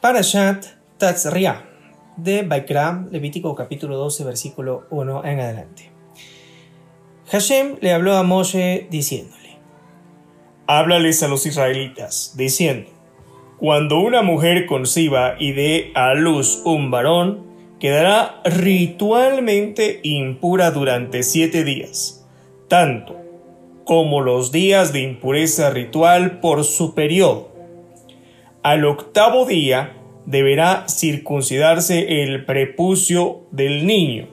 Parashat Tatzriah de Baikra, Levítico capítulo 12, versículo 1 en adelante. Hashem le habló a Moshe diciéndole: Háblales a los israelitas, diciendo: Cuando una mujer conciba y dé a luz un varón, quedará ritualmente impura durante siete días, tanto como los días de impureza ritual por su periodo al octavo día deberá circuncidarse el prepucio del niño.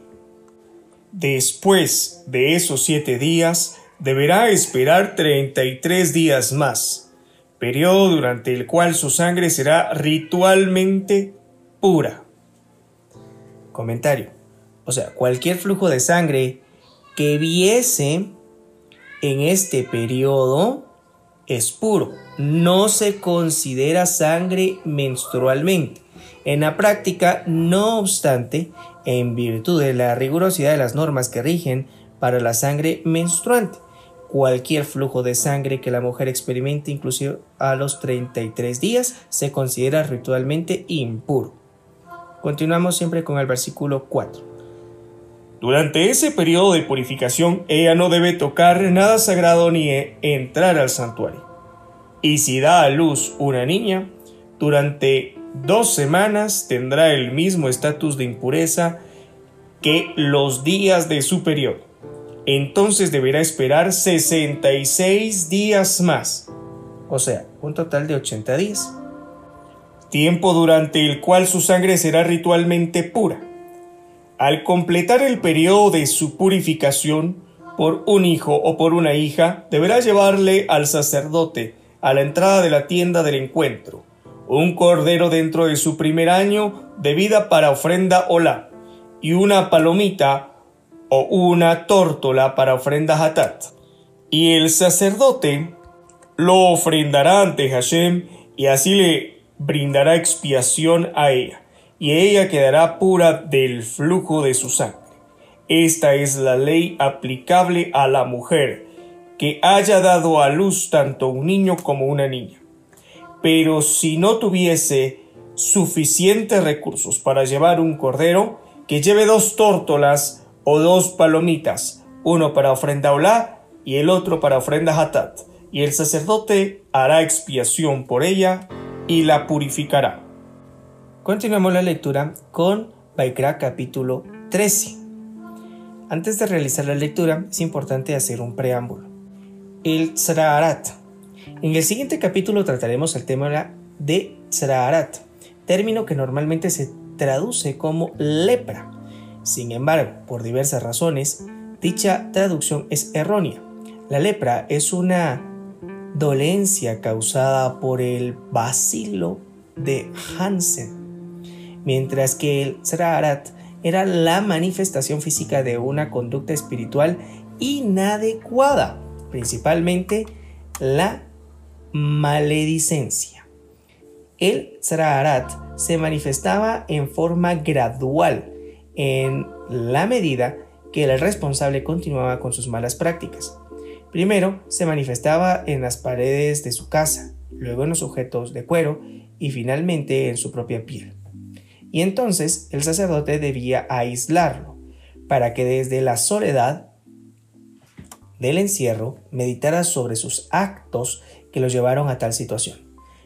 Después de esos siete días, deberá esperar treinta y tres días más, periodo durante el cual su sangre será ritualmente pura. Comentario. O sea, cualquier flujo de sangre que viese en este periodo es puro, no se considera sangre menstrualmente. En la práctica, no obstante, en virtud de la rigurosidad de las normas que rigen para la sangre menstruante, cualquier flujo de sangre que la mujer experimente, inclusive a los 33 días, se considera ritualmente impuro. Continuamos siempre con el versículo 4. Durante ese periodo de purificación, ella no debe tocar nada sagrado ni entrar al santuario. Y si da a luz una niña, durante dos semanas tendrá el mismo estatus de impureza que los días de su periodo. Entonces deberá esperar 66 días más, o sea, un total de 80 días. Tiempo durante el cual su sangre será ritualmente pura al completar el periodo de su purificación por un hijo o por una hija, deberá llevarle al sacerdote a la entrada de la tienda del encuentro un cordero dentro de su primer año de vida para ofrenda hola y una palomita o una tórtola para ofrenda hatat. Y el sacerdote lo ofrendará ante Hashem y así le brindará expiación a ella y ella quedará pura del flujo de su sangre. Esta es la ley aplicable a la mujer que haya dado a luz tanto un niño como una niña. Pero si no tuviese suficientes recursos para llevar un cordero, que lleve dos tórtolas o dos palomitas, uno para ofrenda olá y el otro para ofrenda hatat, y el sacerdote hará expiación por ella y la purificará. Continuamos la lectura con Baikra capítulo 13. Antes de realizar la lectura es importante hacer un preámbulo. El Tzraarat. En el siguiente capítulo trataremos el tema de Tzraarat, término que normalmente se traduce como lepra. Sin embargo, por diversas razones, dicha traducción es errónea. La lepra es una dolencia causada por el bacilo de Hansen mientras que el Sraharat era la manifestación física de una conducta espiritual inadecuada, principalmente la maledicencia. El Sraharat se manifestaba en forma gradual en la medida que el responsable continuaba con sus malas prácticas. Primero se manifestaba en las paredes de su casa, luego en los objetos de cuero y finalmente en su propia piel y entonces el sacerdote debía aislarlo para que desde la soledad del encierro meditara sobre sus actos que lo llevaron a tal situación.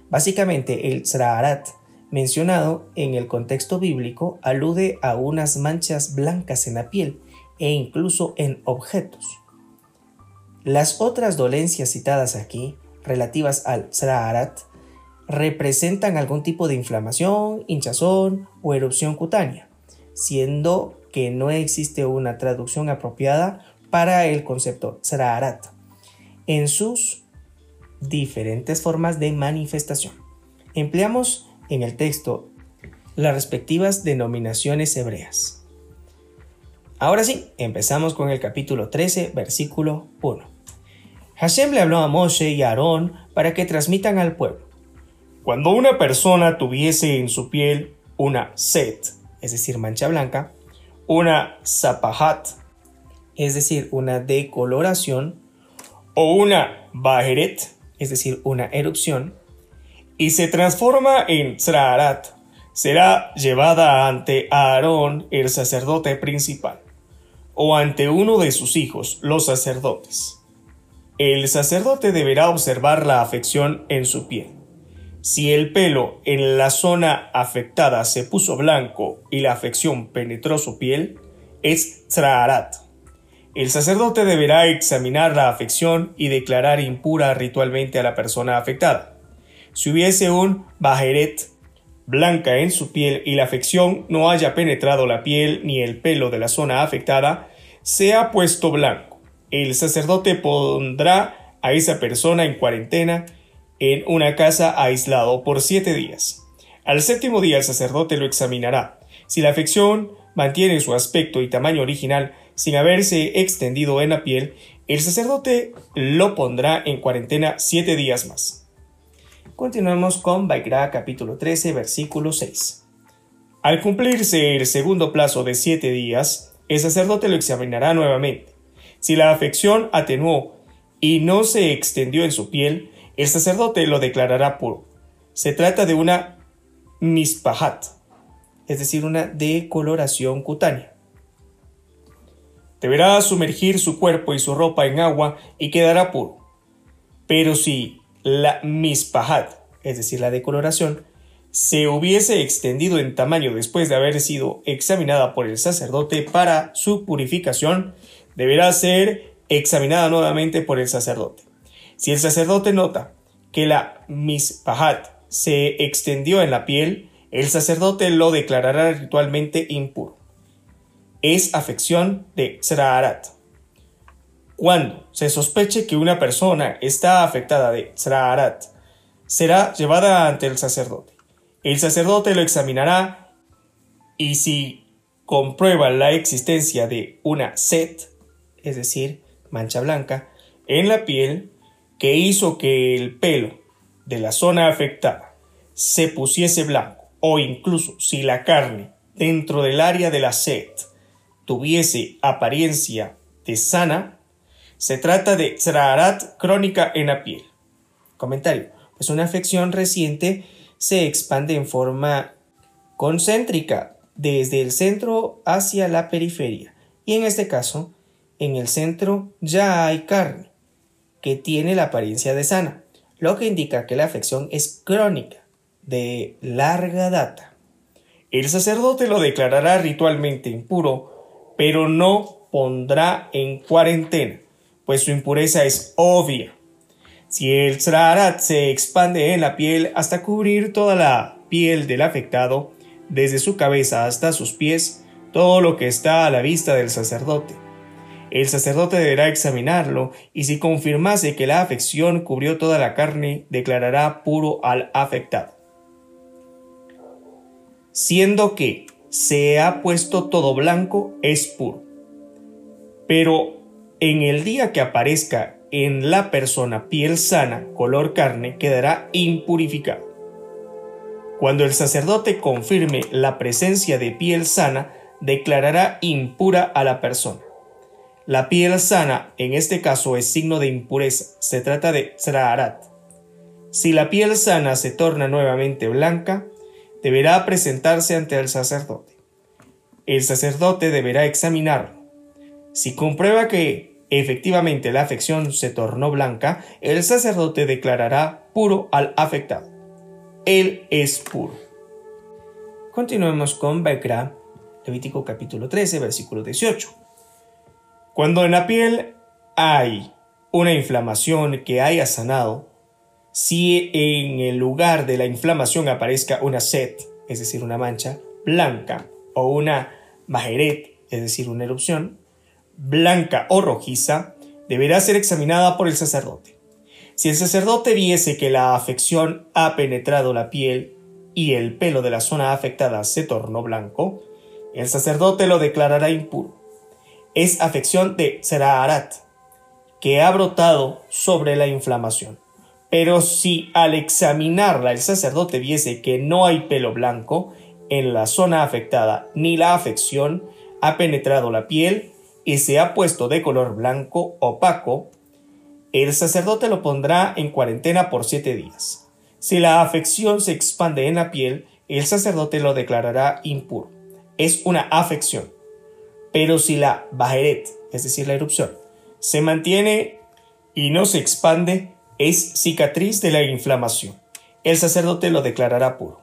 Básicamente el Sraharat mencionado en el contexto bíblico alude a unas manchas blancas en la piel e incluso en objetos. Las otras dolencias citadas aquí, relativas al Sraharat, representan algún tipo de inflamación, hinchazón o erupción cutánea, siendo que no existe una traducción apropiada para el concepto Tzraarat en sus diferentes formas de manifestación. Empleamos en el texto las respectivas denominaciones hebreas. Ahora sí, empezamos con el capítulo 13, versículo 1. Hashem le habló a Moshe y a Aarón para que transmitan al pueblo cuando una persona tuviese en su piel una set, es decir, mancha blanca, una zapahat, es decir, una decoloración, o una baheret, es decir, una erupción, y se transforma en Tzraarat, será llevada ante Aarón, el sacerdote principal, o ante uno de sus hijos, los sacerdotes. El sacerdote deberá observar la afección en su piel. Si el pelo en la zona afectada se puso blanco y la afección penetró su piel, es Tzraarat. El sacerdote deberá examinar la afección y declarar impura ritualmente a la persona afectada. Si hubiese un bajeret blanca en su piel y la afección no haya penetrado la piel ni el pelo de la zona afectada, se ha puesto blanco. El sacerdote pondrá a esa persona en cuarentena en una casa aislado por siete días. Al séptimo día el sacerdote lo examinará. Si la afección mantiene su aspecto y tamaño original sin haberse extendido en la piel, el sacerdote lo pondrá en cuarentena siete días más. Continuamos con Vaikra capítulo 13 versículo 6. Al cumplirse el segundo plazo de siete días, el sacerdote lo examinará nuevamente. Si la afección atenuó y no se extendió en su piel, el sacerdote lo declarará puro. Se trata de una mispahat, es decir, una decoloración cutánea. Deberá sumergir su cuerpo y su ropa en agua y quedará puro. Pero si la mispahat, es decir, la decoloración, se hubiese extendido en tamaño después de haber sido examinada por el sacerdote para su purificación, deberá ser examinada nuevamente por el sacerdote. Si el sacerdote nota que la mispahat se extendió en la piel, el sacerdote lo declarará ritualmente impuro. Es afección de Tzraarat. Cuando se sospeche que una persona está afectada de Tzraarat, será llevada ante el sacerdote. El sacerdote lo examinará y si comprueba la existencia de una set, es decir, mancha blanca, en la piel que hizo que el pelo de la zona afectada se pusiese blanco o incluso si la carne dentro del área de la sed tuviese apariencia de sana, se trata de tzraarat crónica en la piel. Comentario. Pues una afección reciente se expande en forma concéntrica desde el centro hacia la periferia. Y en este caso, en el centro ya hay carne que tiene la apariencia de sana, lo que indica que la afección es crónica de larga data. El sacerdote lo declarará ritualmente impuro, pero no pondrá en cuarentena, pues su impureza es obvia. Si el tzraarat se expande en la piel hasta cubrir toda la piel del afectado, desde su cabeza hasta sus pies, todo lo que está a la vista del sacerdote. El sacerdote deberá examinarlo y si confirmase que la afección cubrió toda la carne, declarará puro al afectado siendo que se ha puesto todo blanco, es puro. Pero en el día que aparezca en la persona piel sana, color carne, quedará impurificado. Cuando el sacerdote confirme la presencia de piel sana, declarará impura a la persona. La piel sana, en este caso, es signo de impureza. Se trata de tzraarat. Si la piel sana se torna nuevamente blanca, deberá presentarse ante el sacerdote. El sacerdote deberá examinarlo. Si comprueba que efectivamente la afección se tornó blanca, el sacerdote declarará puro al afectado. Él es puro. Continuemos con Bekra, Levítico capítulo 13, versículo 18. Cuando en la piel hay una inflamación que haya sanado, si en el lugar de la inflamación aparezca una sed, es decir, una mancha blanca, o una majeret, es decir, una erupción, blanca o rojiza, deberá ser examinada por el sacerdote. Si el sacerdote viese que la afección ha penetrado la piel y el pelo de la zona afectada se tornó blanco, el sacerdote lo declarará impuro. Es afección de Zeraharat, que ha brotado sobre la inflamación. Pero si al examinarla el sacerdote viese que no hay pelo blanco en la zona afectada ni la afección ha penetrado la piel y se ha puesto de color blanco opaco, el sacerdote lo pondrá en cuarentena por siete días. Si la afección se expande en la piel, el sacerdote lo declarará impuro. Es una afección. Pero si la bajeret, es decir, la erupción, se mantiene y no se expande, es cicatriz de la inflamación. El sacerdote lo declarará puro.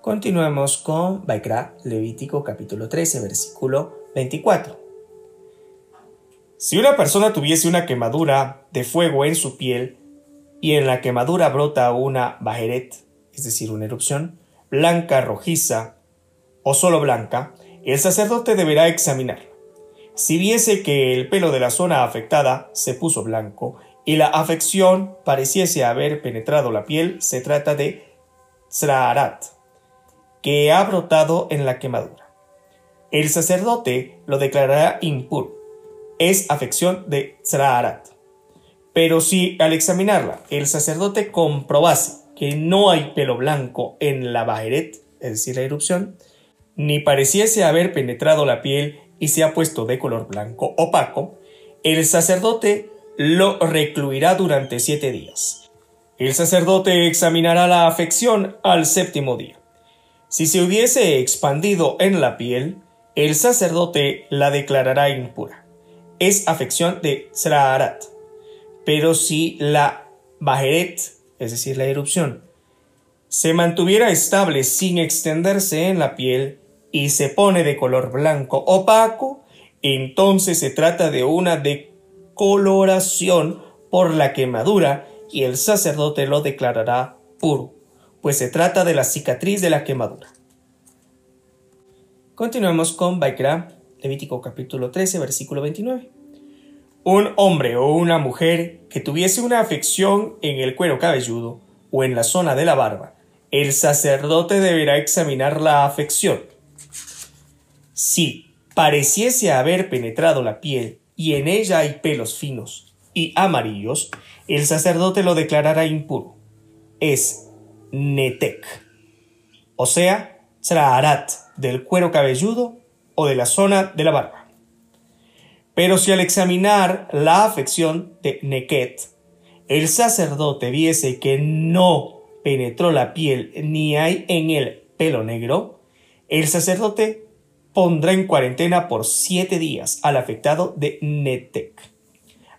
Continuemos con Baikra, Levítico capítulo 13, versículo 24. Si una persona tuviese una quemadura de fuego en su piel y en la quemadura brota una bajeret, es decir, una erupción, blanca, rojiza o solo blanca, el sacerdote deberá examinarla. Si viese que el pelo de la zona afectada se puso blanco y la afección pareciese haber penetrado la piel, se trata de tzraarat, que ha brotado en la quemadura. El sacerdote lo declarará impuro. Es afección de Tzraarat. Pero si al examinarla el sacerdote comprobase que no hay pelo blanco en la bajeret, es decir, la erupción, ni pareciese haber penetrado la piel y se ha puesto de color blanco opaco, el sacerdote lo recluirá durante siete días. El sacerdote examinará la afección al séptimo día. Si se hubiese expandido en la piel, el sacerdote la declarará impura. Es afección de Sraarat. Pero si la Bajeret, es decir, la erupción, se mantuviera estable sin extenderse en la piel y se pone de color blanco opaco, entonces se trata de una decoloración por la quemadura y el sacerdote lo declarará puro pues se trata de la cicatriz de la quemadura. Continuamos con Baikra, Levítico capítulo 13, versículo 29. Un hombre o una mujer que tuviese una afección en el cuero cabelludo o en la zona de la barba, el sacerdote deberá examinar la afección. Si pareciese haber penetrado la piel y en ella hay pelos finos y amarillos, el sacerdote lo declarará impuro. Es netek, o sea, arat del cuero cabelludo o de la zona de la barba. Pero si al examinar la afección de neket, el sacerdote viese que no penetró la piel ni hay en él pelo negro, el sacerdote pondrá en cuarentena por siete días al afectado de netek.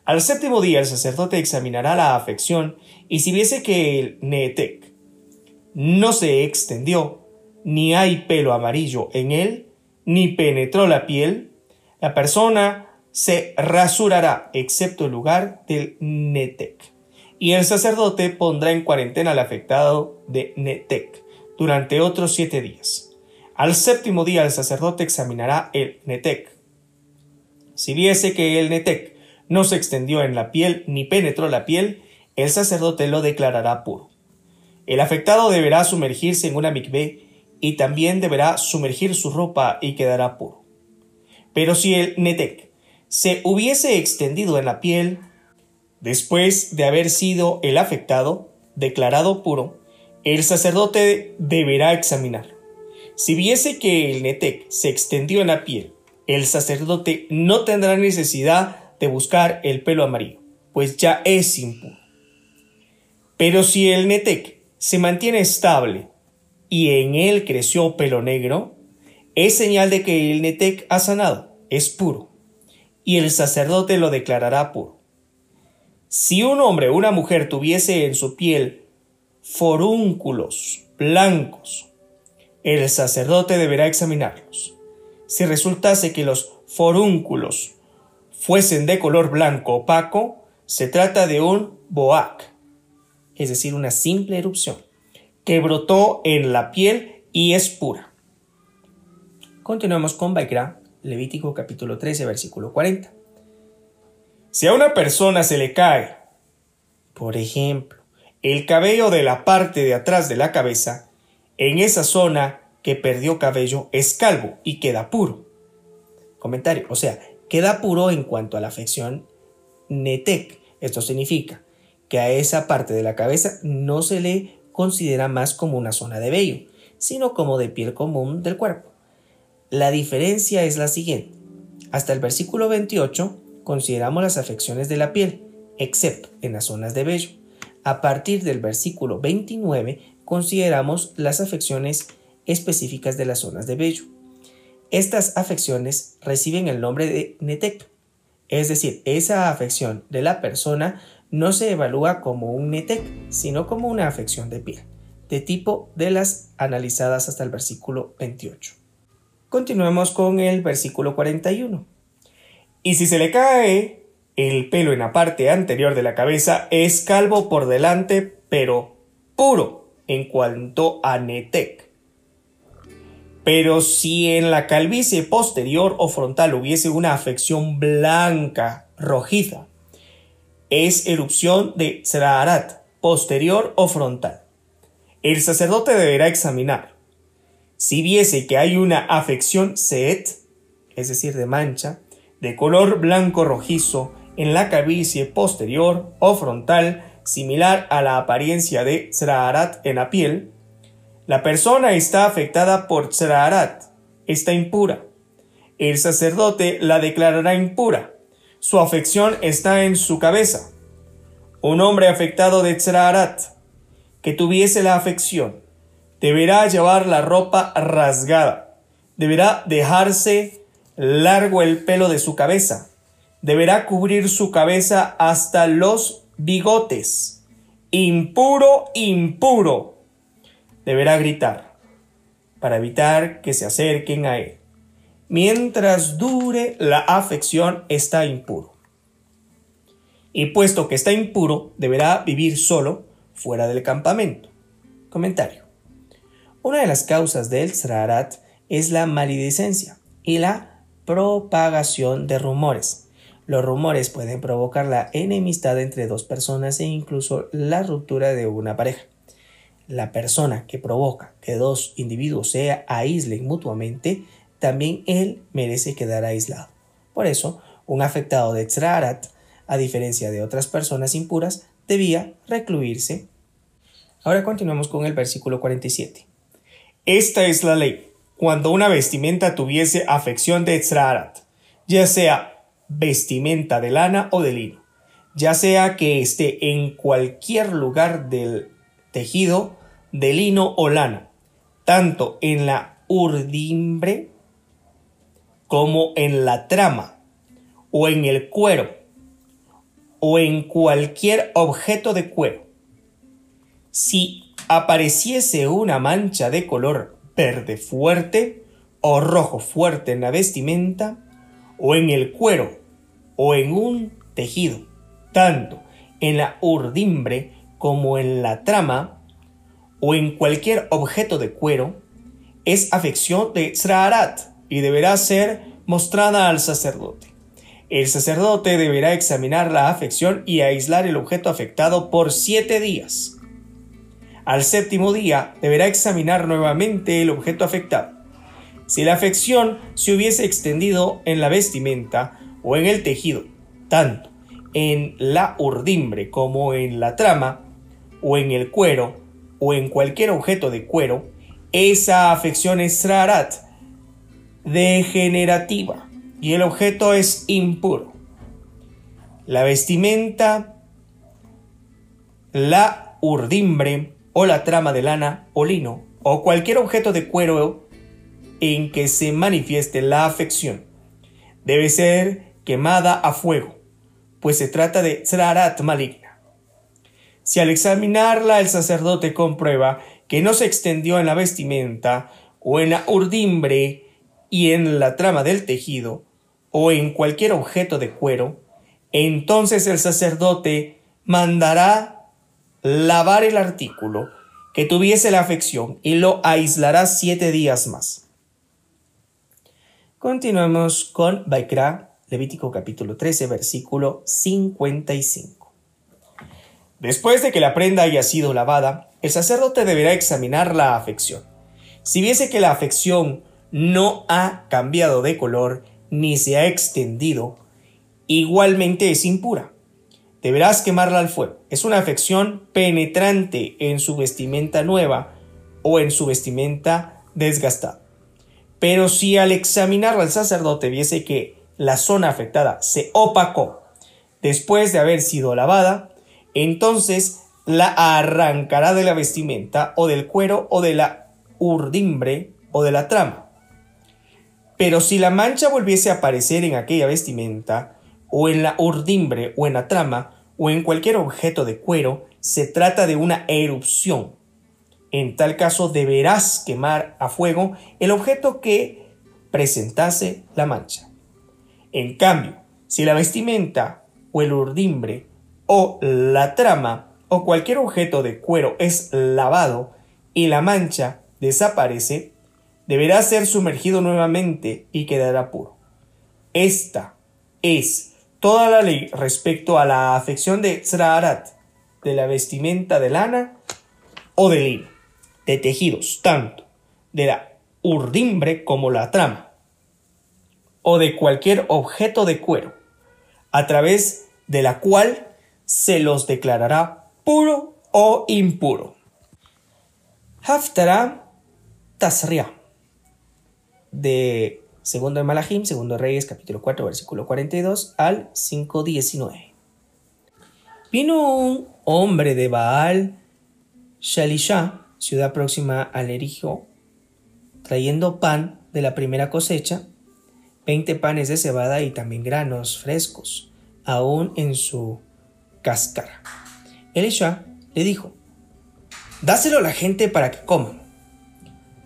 Al séptimo día el sacerdote examinará la afección y si viese que el netek no se extendió, ni hay pelo amarillo en él, ni penetró la piel, la persona se rasurará excepto el lugar del netec. Y el sacerdote pondrá en cuarentena al afectado de netec durante otros siete días. Al séptimo día el sacerdote examinará el netec. Si viese que el netec no se extendió en la piel ni penetró la piel, el sacerdote lo declarará puro. El afectado deberá sumergirse en una mikveh y también deberá sumergir su ropa y quedará puro. Pero si el netek se hubiese extendido en la piel, después de haber sido el afectado declarado puro, el sacerdote deberá examinar. Si viese que el netek se extendió en la piel, el sacerdote no tendrá necesidad de buscar el pelo amarillo, pues ya es impuro. Pero si el netek se mantiene estable y en él creció pelo negro, es señal de que el Netec ha sanado, es puro, y el sacerdote lo declarará puro. Si un hombre o una mujer tuviese en su piel forúnculos blancos, el sacerdote deberá examinarlos. Si resultase que los forúnculos fuesen de color blanco opaco, se trata de un boac, es decir, una simple erupción, que brotó en la piel y es pura. Continuamos con Baikra, Levítico capítulo 13, versículo 40. Si a una persona se le cae, por ejemplo, el cabello de la parte de atrás de la cabeza, en esa zona que perdió cabello es calvo y queda puro. Comentario, o sea, queda puro en cuanto a la afección netec. Esto significa que a esa parte de la cabeza no se le considera más como una zona de vello, sino como de piel común del cuerpo. La diferencia es la siguiente. Hasta el versículo 28 consideramos las afecciones de la piel, excepto en las zonas de vello. A partir del versículo 29 consideramos las afecciones específicas de las zonas de vello. Estas afecciones reciben el nombre de netek, es decir, esa afección de la persona no se evalúa como un netek, sino como una afección de piel, de tipo de las analizadas hasta el versículo 28. Continuemos con el versículo 41. Y si se le cae el pelo en la parte anterior de la cabeza, es calvo por delante, pero puro en cuanto a netek. Pero si en la calvicie posterior o frontal hubiese una afección blanca, rojiza, es erupción de Tzraarat, posterior o frontal. El sacerdote deberá examinar. Si viese que hay una afección Seet, es decir, de mancha, de color blanco rojizo en la calvicie posterior o frontal, similar a la apariencia de Tzraarat en la piel, la persona está afectada por Tzraarat, está impura. El sacerdote la declarará impura su afección está en su cabeza. Un hombre afectado de Tzraarat, que tuviese la afección, deberá llevar la ropa rasgada, deberá dejarse largo el pelo de su cabeza, deberá cubrir su cabeza hasta los bigotes. Impuro, impuro. Deberá gritar para evitar que se acerquen a él mientras dure la afección está impuro. Y puesto que está impuro, deberá vivir solo fuera del campamento. Comentario. Una de las causas del Srarat es la maledicencia y la propagación de rumores. Los rumores pueden provocar la enemistad entre dos personas e incluso la ruptura de una pareja. La persona que provoca que dos individuos se aíslen mutuamente también él merece quedar aislado. Por eso, un afectado de Tzrarat, a diferencia de otras personas impuras, debía recluirse. Ahora continuamos con el versículo 47. Esta es la ley. Cuando una vestimenta tuviese afección de Tzrarat, ya sea vestimenta de lana o de lino, ya sea que esté en cualquier lugar del tejido de lino o lana, tanto en la urdimbre como en la trama, o en el cuero, o en cualquier objeto de cuero. Si apareciese una mancha de color verde fuerte o rojo fuerte en la vestimenta, o en el cuero, o en un tejido, tanto en la urdimbre como en la trama, o en cualquier objeto de cuero, es afección de Sraharat, y deberá ser mostrada al sacerdote. El sacerdote deberá examinar la afección y aislar el objeto afectado por siete días. Al séptimo día deberá examinar nuevamente el objeto afectado. Si la afección se hubiese extendido en la vestimenta o en el tejido, tanto en la urdimbre como en la trama, o en el cuero, o en cualquier objeto de cuero, esa afección es rarat degenerativa y el objeto es impuro. La vestimenta, la urdimbre o la trama de lana o lino o cualquier objeto de cuero en que se manifieste la afección debe ser quemada a fuego, pues se trata de tzrarat maligna. Si al examinarla el sacerdote comprueba que no se extendió en la vestimenta o en la urdimbre y en la trama del tejido o en cualquier objeto de cuero, entonces el sacerdote mandará lavar el artículo que tuviese la afección y lo aislará siete días más. Continuamos con Baikra, Levítico capítulo 13, versículo 55. Después de que la prenda haya sido lavada, el sacerdote deberá examinar la afección. Si viese que la afección no ha cambiado de color ni se ha extendido, igualmente es impura. Deberás quemarla al fuego. Es una afección penetrante en su vestimenta nueva o en su vestimenta desgastada. Pero si al examinarla el sacerdote viese que la zona afectada se opacó después de haber sido lavada, entonces la arrancará de la vestimenta o del cuero o de la urdimbre o de la trama. Pero si la mancha volviese a aparecer en aquella vestimenta, o en la urdimbre o en la trama, o en cualquier objeto de cuero, se trata de una erupción. En tal caso deberás quemar a fuego el objeto que presentase la mancha. En cambio, si la vestimenta o el urdimbre o la trama o cualquier objeto de cuero es lavado y la mancha desaparece, deberá ser sumergido nuevamente y quedará puro. Esta es toda la ley respecto a la afección de Tzraarat, de la vestimenta de lana o de lino, de tejidos, tanto de la urdimbre como la trama, o de cualquier objeto de cuero, a través de la cual se los declarará puro o impuro. Haftara Tasria de segundo de Malachim, segundo de Reyes, capítulo 4, versículo 42 al 5.19. Vino un hombre de Baal Shalisha, ciudad próxima al Erijo, trayendo pan de la primera cosecha, 20 panes de cebada y también granos frescos, aún en su cáscara. Elisha le dijo, dáselo a la gente para que coman.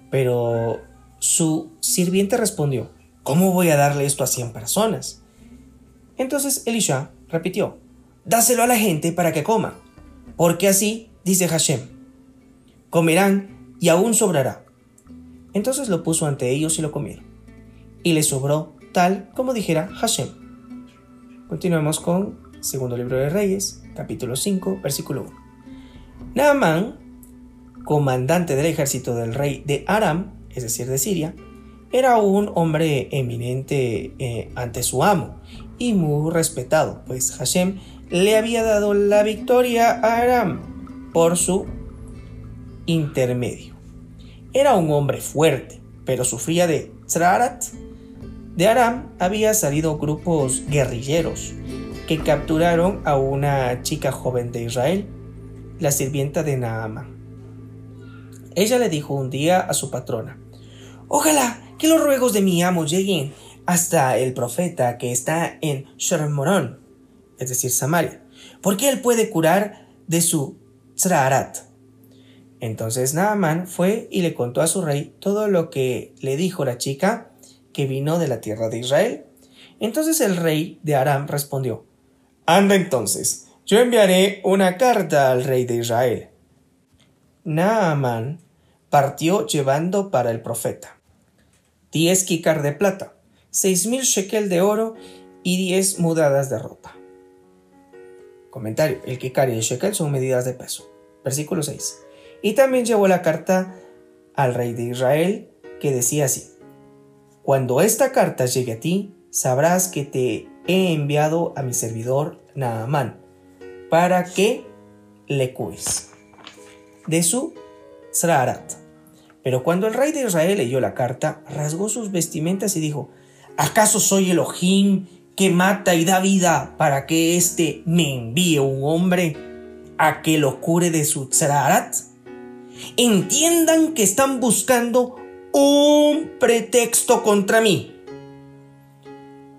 Pero su sirviente respondió, ¿cómo voy a darle esto a cien personas? Entonces Elisha repitió, dáselo a la gente para que coman, porque así dice Hashem, comerán y aún sobrará. Entonces lo puso ante ellos y lo comieron, y le sobró tal como dijera Hashem. Continuamos con Segundo Libro de Reyes, capítulo 5, versículo 1. Naamán, comandante del ejército del rey de Aram, es decir, de Siria, era un hombre eminente eh, ante su amo y muy respetado, pues Hashem le había dado la victoria a Aram por su intermedio. Era un hombre fuerte, pero sufría de Tzrarat. De Aram había salido grupos guerrilleros que capturaron a una chica joven de Israel, la sirvienta de Naamán. Ella le dijo un día a su patrona, Ojalá que los ruegos de mi amo lleguen hasta el profeta que está en Shermorón, es decir, Samaria, porque él puede curar de su Tzraharat. Entonces Naamán fue y le contó a su rey todo lo que le dijo la chica que vino de la tierra de Israel. Entonces el rey de Aram respondió, Anda entonces, yo enviaré una carta al rey de Israel. Naamán partió llevando para el profeta 10 kikar de plata, seis mil shekel de oro y 10 mudadas de ropa. Comentario: el kikar y el shekel son medidas de peso. Versículo 6. Y también llevó la carta al rey de Israel que decía así: Cuando esta carta llegue a ti, sabrás que te he enviado a mi servidor Naamán para que le cures de su Srarat pero cuando el rey de Israel leyó la carta, rasgó sus vestimentas y dijo, ¿acaso soy Elohim que mata y da vida para que éste me envíe un hombre a que lo cure de su tzararat? Entiendan que están buscando un pretexto contra mí.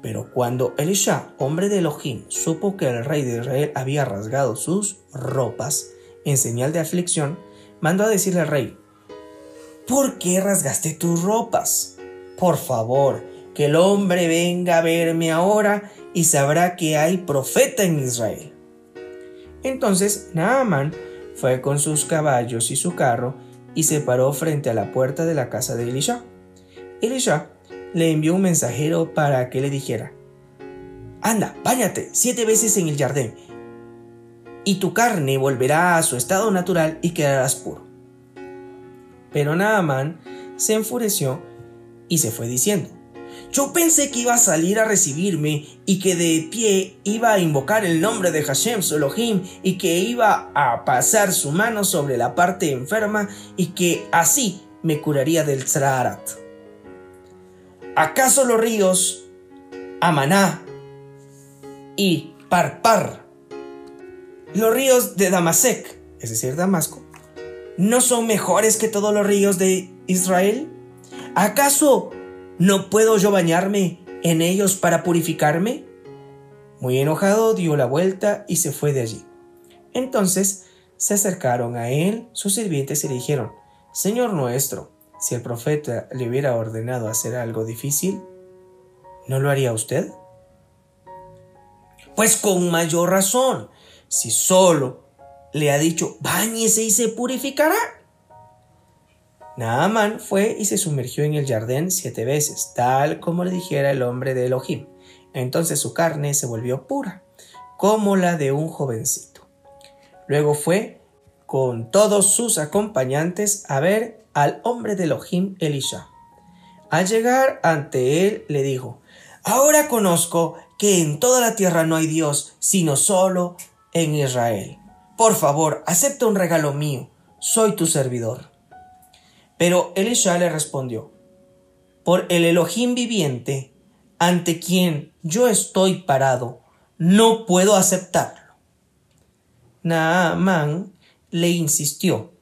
Pero cuando Elisha, hombre de Elohim, supo que el rey de Israel había rasgado sus ropas en señal de aflicción, mandó a decirle al rey, ¿por qué rasgaste tus ropas? Por favor, que el hombre venga a verme ahora y sabrá que hay profeta en Israel. Entonces Naaman fue con sus caballos y su carro y se paró frente a la puerta de la casa de Elisha. Elisha le envió un mensajero para que le dijera, Anda, báñate siete veces en el jardín, y tu carne volverá a su estado natural y quedarás puro. Pero Naaman se enfureció y se fue diciendo, yo pensé que iba a salir a recibirme y que de pie iba a invocar el nombre de Hashem Solohim y que iba a pasar su mano sobre la parte enferma y que así me curaría del Tzraharat. ¿Acaso los ríos Amaná y Parpar, los ríos de Damasek es decir, Damasco, ¿no son mejores que todos los ríos de Israel? ¿Acaso no puedo yo bañarme en ellos para purificarme? Muy enojado dio la vuelta y se fue de allí. Entonces se acercaron a él sus sirvientes y le dijeron, Señor nuestro, si el profeta le hubiera ordenado hacer algo difícil, ¿no lo haría usted? Pues con mayor razón, si solo le ha dicho, báñese y se purificará. Naaman fue y se sumergió en el jardín siete veces, tal como le dijera el hombre de Elohim. Entonces su carne se volvió pura, como la de un jovencito. Luego fue con todos sus acompañantes a ver al hombre de Elohim Elisha. Al llegar ante él le dijo, Ahora conozco que en toda la tierra no hay Dios, sino solo en Israel. Por favor, acepta un regalo mío, soy tu servidor. Pero Elisha le respondió, Por el Elohim viviente, ante quien yo estoy parado, no puedo aceptarlo. Naamán le insistió,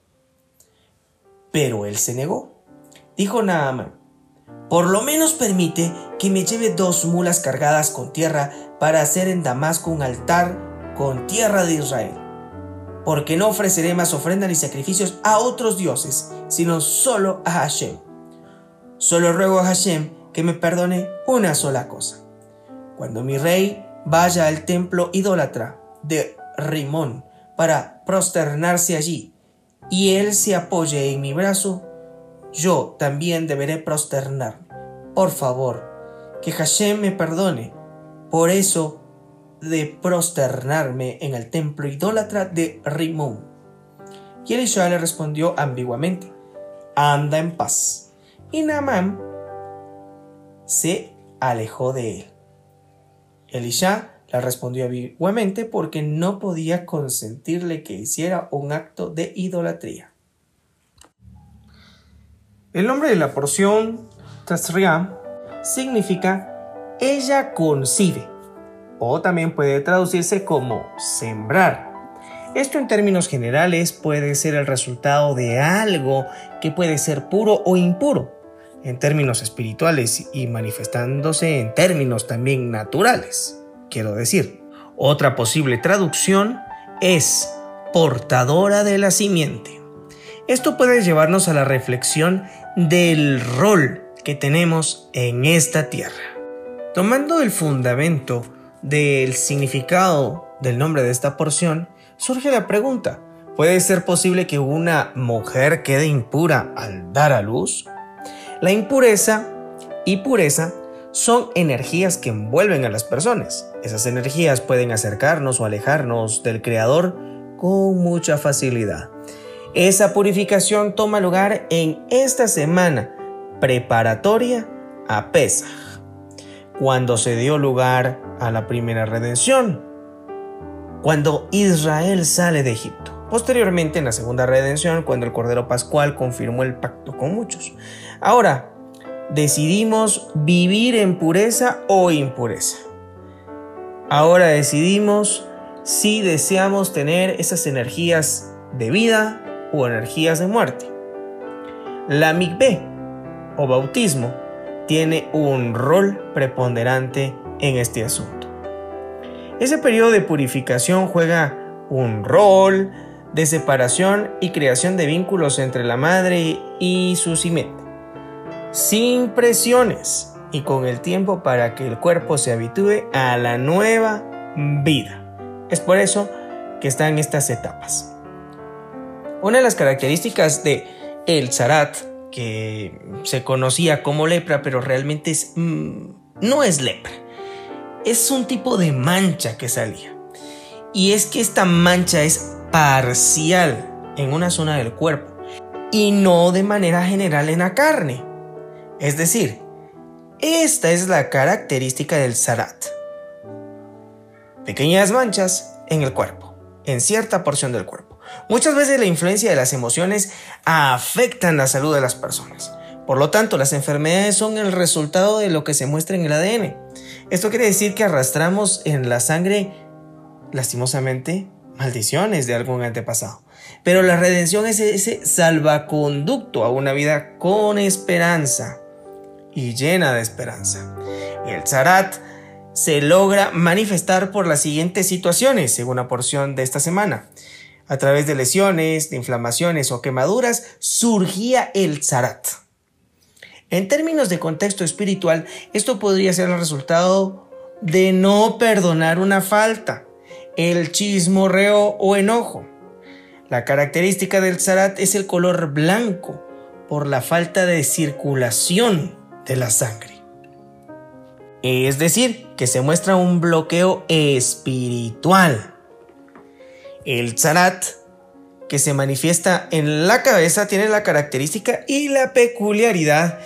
pero él se negó. Dijo Naamán, por lo menos permite que me lleve dos mulas cargadas con tierra para hacer en Damasco un altar con tierra de Israel. Porque no ofreceré más ofrendas ni sacrificios a otros dioses, sino solo a Hashem. Solo ruego a Hashem que me perdone una sola cosa. Cuando mi rey vaya al templo idólatra de Rimón para prosternarse allí, y él se apoye en mi brazo, yo también deberé prosternarme. Por favor, que Hashem me perdone por eso de prosternarme en el templo idólatra de Rimón. Y Elisha le respondió ambiguamente, anda en paz. Y Naamán se alejó de él. Elisha le respondió ambiguamente porque no podía consentirle que hiciera un acto de idolatría. El nombre de la porción, Tasriam, significa ella concibe, o también puede traducirse como sembrar. Esto en términos generales puede ser el resultado de algo que puede ser puro o impuro, en términos espirituales y manifestándose en términos también naturales, quiero decir. Otra posible traducción es portadora de la simiente. Esto puede llevarnos a la reflexión del rol que tenemos en esta tierra. Tomando el fundamento del significado del nombre de esta porción, surge la pregunta, ¿puede ser posible que una mujer quede impura al dar a luz? La impureza y pureza son energías que envuelven a las personas. Esas energías pueden acercarnos o alejarnos del Creador con mucha facilidad. Esa purificación toma lugar en esta semana preparatoria a Pesach, cuando se dio lugar a la primera redención, cuando Israel sale de Egipto. Posteriormente, en la segunda redención, cuando el Cordero Pascual confirmó el pacto con muchos. Ahora, decidimos vivir en pureza o impureza. Ahora decidimos si deseamos tener esas energías de vida o energías de muerte. La mikveh o bautismo tiene un rol preponderante en este asunto. Ese periodo de purificación juega un rol de separación y creación de vínculos entre la madre y su simiente, sin presiones y con el tiempo para que el cuerpo se habitúe a la nueva vida. Es por eso que están estas etapas. Una de las características de el zarat, que se conocía como lepra, pero realmente es, mm, no es lepra, es un tipo de mancha que salía. Y es que esta mancha es parcial en una zona del cuerpo y no de manera general en la carne. Es decir, esta es la característica del zarat. Pequeñas manchas en el cuerpo, en cierta porción del cuerpo. Muchas veces la influencia de las emociones afectan la salud de las personas. Por lo tanto, las enfermedades son el resultado de lo que se muestra en el ADN. Esto quiere decir que arrastramos en la sangre, lastimosamente, maldiciones de algún antepasado. Pero la redención es ese salvaconducto a una vida con esperanza y llena de esperanza. El zarat se logra manifestar por las siguientes situaciones, según la porción de esta semana. A través de lesiones, de inflamaciones o quemaduras, surgía el zarat. En términos de contexto espiritual, esto podría ser el resultado de no perdonar una falta, el chismorreo o enojo. La característica del zarat es el color blanco por la falta de circulación de la sangre. Es decir, que se muestra un bloqueo espiritual. El zarat, que se manifiesta en la cabeza, tiene la característica y la peculiaridad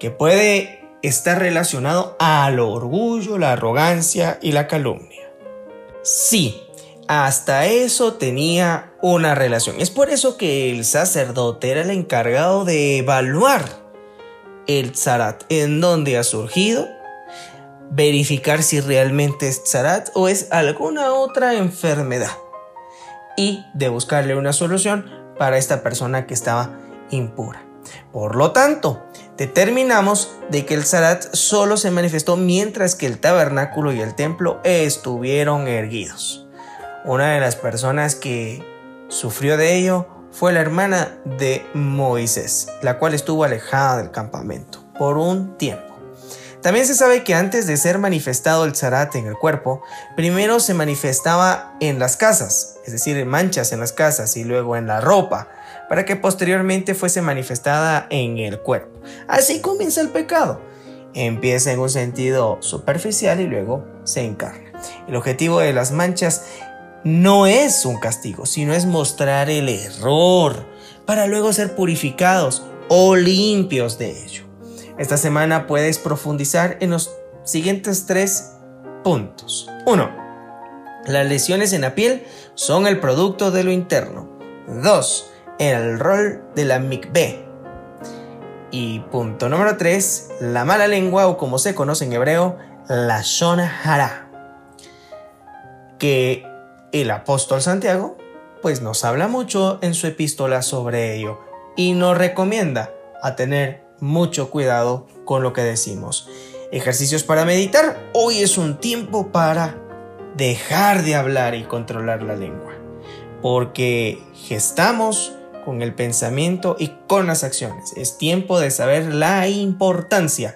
que puede estar relacionado al orgullo, la arrogancia y la calumnia. Sí, hasta eso tenía una relación. Es por eso que el sacerdote era el encargado de evaluar el zarat, en dónde ha surgido, verificar si realmente es Zarat o es alguna otra enfermedad y de buscarle una solución para esta persona que estaba impura. Por lo tanto, determinamos de que el Zarat solo se manifestó mientras que el tabernáculo y el templo estuvieron erguidos. Una de las personas que sufrió de ello fue la hermana de Moisés, la cual estuvo alejada del campamento por un tiempo. También se sabe que antes de ser manifestado el zarat en el cuerpo, primero se manifestaba en las casas, es decir, en manchas en las casas y luego en la ropa, para que posteriormente fuese manifestada en el cuerpo. Así comienza el pecado. Empieza en un sentido superficial y luego se encarna. El objetivo de las manchas no es un castigo, sino es mostrar el error para luego ser purificados o limpios de ello. Esta semana puedes profundizar en los siguientes tres puntos. 1. Las lesiones en la piel son el producto de lo interno. 2. El rol de la mikveh. Y punto número 3. La mala lengua o como se conoce en hebreo, la shona hara. Que el apóstol Santiago pues nos habla mucho en su epístola sobre ello y nos recomienda a tener mucho cuidado con lo que decimos. Ejercicios para meditar. Hoy es un tiempo para dejar de hablar y controlar la lengua. Porque gestamos con el pensamiento y con las acciones. Es tiempo de saber la importancia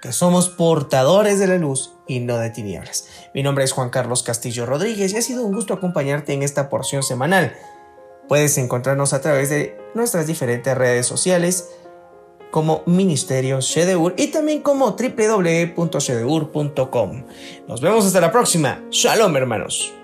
que somos portadores de la luz y no de tinieblas. Mi nombre es Juan Carlos Castillo Rodríguez y ha sido un gusto acompañarte en esta porción semanal. Puedes encontrarnos a través de nuestras diferentes redes sociales como Ministerio Shedeur y también como www.shedeur.com. Nos vemos hasta la próxima. Shalom hermanos.